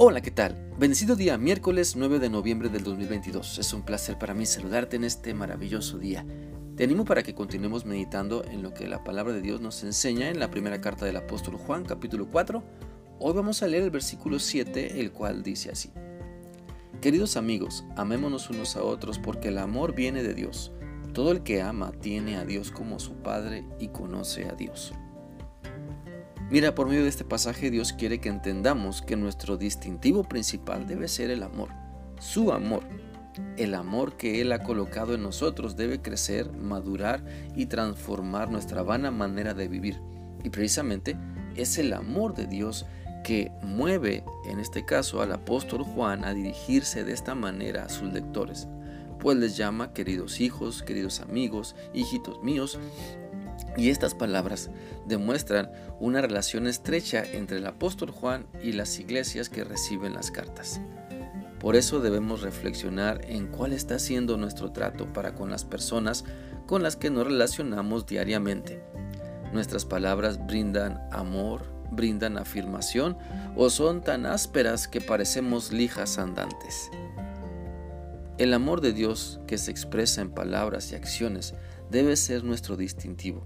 Hola, ¿qué tal? Bendecido día, miércoles 9 de noviembre del 2022. Es un placer para mí saludarte en este maravilloso día. Te animo para que continuemos meditando en lo que la palabra de Dios nos enseña en la primera carta del apóstol Juan, capítulo 4. Hoy vamos a leer el versículo 7, el cual dice así. Queridos amigos, amémonos unos a otros porque el amor viene de Dios. Todo el que ama tiene a Dios como su Padre y conoce a Dios. Mira, por medio de este pasaje Dios quiere que entendamos que nuestro distintivo principal debe ser el amor, su amor. El amor que Él ha colocado en nosotros debe crecer, madurar y transformar nuestra vana manera de vivir. Y precisamente es el amor de Dios que mueve, en este caso, al apóstol Juan a dirigirse de esta manera a sus lectores, pues les llama queridos hijos, queridos amigos, hijitos míos, y estas palabras demuestran una relación estrecha entre el apóstol Juan y las iglesias que reciben las cartas. Por eso debemos reflexionar en cuál está siendo nuestro trato para con las personas con las que nos relacionamos diariamente. Nuestras palabras brindan amor, brindan afirmación o son tan ásperas que parecemos lijas andantes. El amor de Dios que se expresa en palabras y acciones debe ser nuestro distintivo.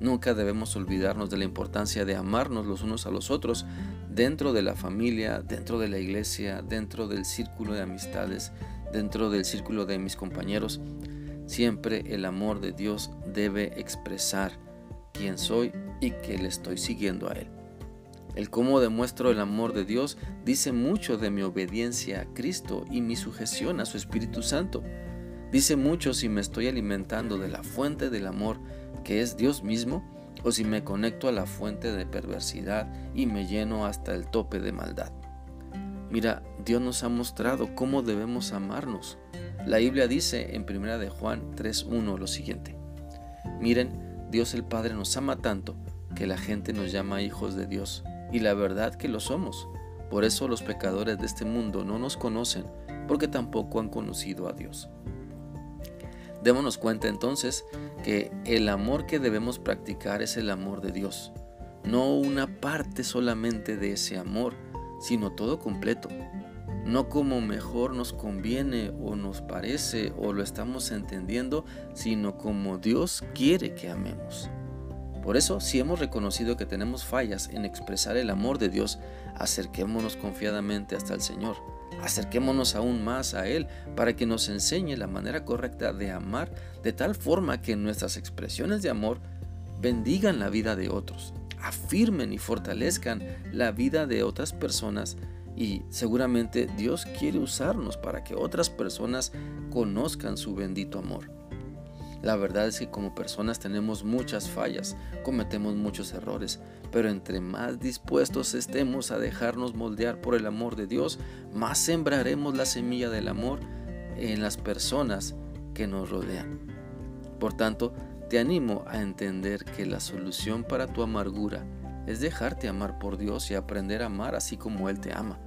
Nunca debemos olvidarnos de la importancia de amarnos los unos a los otros dentro de la familia, dentro de la iglesia, dentro del círculo de amistades, dentro del círculo de mis compañeros. Siempre el amor de Dios debe expresar quién soy y que le estoy siguiendo a Él. El cómo demuestro el amor de Dios dice mucho de mi obediencia a Cristo y mi sujeción a su Espíritu Santo. Dice mucho si me estoy alimentando de la fuente del amor que es Dios mismo, o si me conecto a la fuente de perversidad y me lleno hasta el tope de maldad. Mira, Dios nos ha mostrado cómo debemos amarnos. La Biblia dice en 1 de Juan 3:1 lo siguiente: Miren, Dios el Padre nos ama tanto que la gente nos llama hijos de Dios, y la verdad que lo somos. Por eso los pecadores de este mundo no nos conocen, porque tampoco han conocido a Dios. Démonos cuenta entonces que el amor que debemos practicar es el amor de Dios, no una parte solamente de ese amor, sino todo completo, no como mejor nos conviene o nos parece o lo estamos entendiendo, sino como Dios quiere que amemos. Por eso, si hemos reconocido que tenemos fallas en expresar el amor de Dios, acerquémonos confiadamente hasta el Señor Acerquémonos aún más a Él para que nos enseñe la manera correcta de amar de tal forma que nuestras expresiones de amor bendigan la vida de otros, afirmen y fortalezcan la vida de otras personas y seguramente Dios quiere usarnos para que otras personas conozcan su bendito amor. La verdad es que como personas tenemos muchas fallas, cometemos muchos errores, pero entre más dispuestos estemos a dejarnos moldear por el amor de Dios, más sembraremos la semilla del amor en las personas que nos rodean. Por tanto, te animo a entender que la solución para tu amargura es dejarte amar por Dios y aprender a amar así como Él te ama.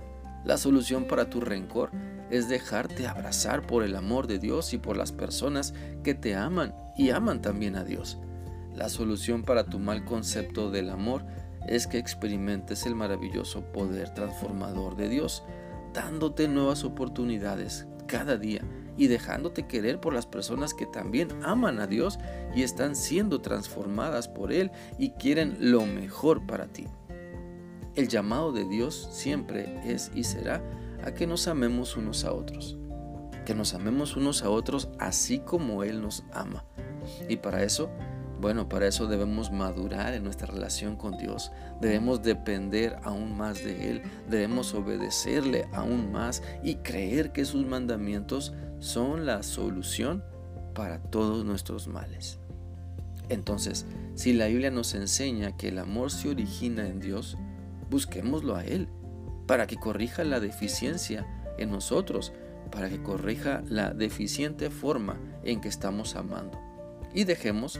La solución para tu rencor es dejarte abrazar por el amor de Dios y por las personas que te aman y aman también a Dios. La solución para tu mal concepto del amor es que experimentes el maravilloso poder transformador de Dios, dándote nuevas oportunidades cada día y dejándote querer por las personas que también aman a Dios y están siendo transformadas por Él y quieren lo mejor para ti. El llamado de Dios siempre es y será a que nos amemos unos a otros, que nos amemos unos a otros así como Él nos ama. Y para eso, bueno, para eso debemos madurar en nuestra relación con Dios, debemos depender aún más de Él, debemos obedecerle aún más y creer que sus mandamientos son la solución para todos nuestros males. Entonces, si la Biblia nos enseña que el amor se origina en Dios, busquémoslo a Él para que corrija la deficiencia en nosotros, para que corrija la deficiente forma en que estamos amando. Y dejemos,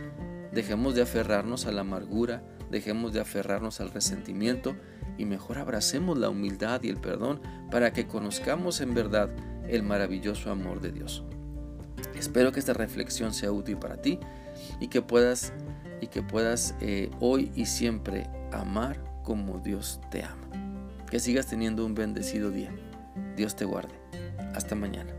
dejemos de aferrarnos a la amargura, dejemos de aferrarnos al resentimiento y mejor abracemos la humildad y el perdón para que conozcamos en verdad el maravilloso amor de Dios. Espero que esta reflexión sea útil para ti y que puedas y que puedas eh, hoy y siempre amar como Dios te ama. Que sigas teniendo un bendecido día. Dios te guarde. Hasta mañana.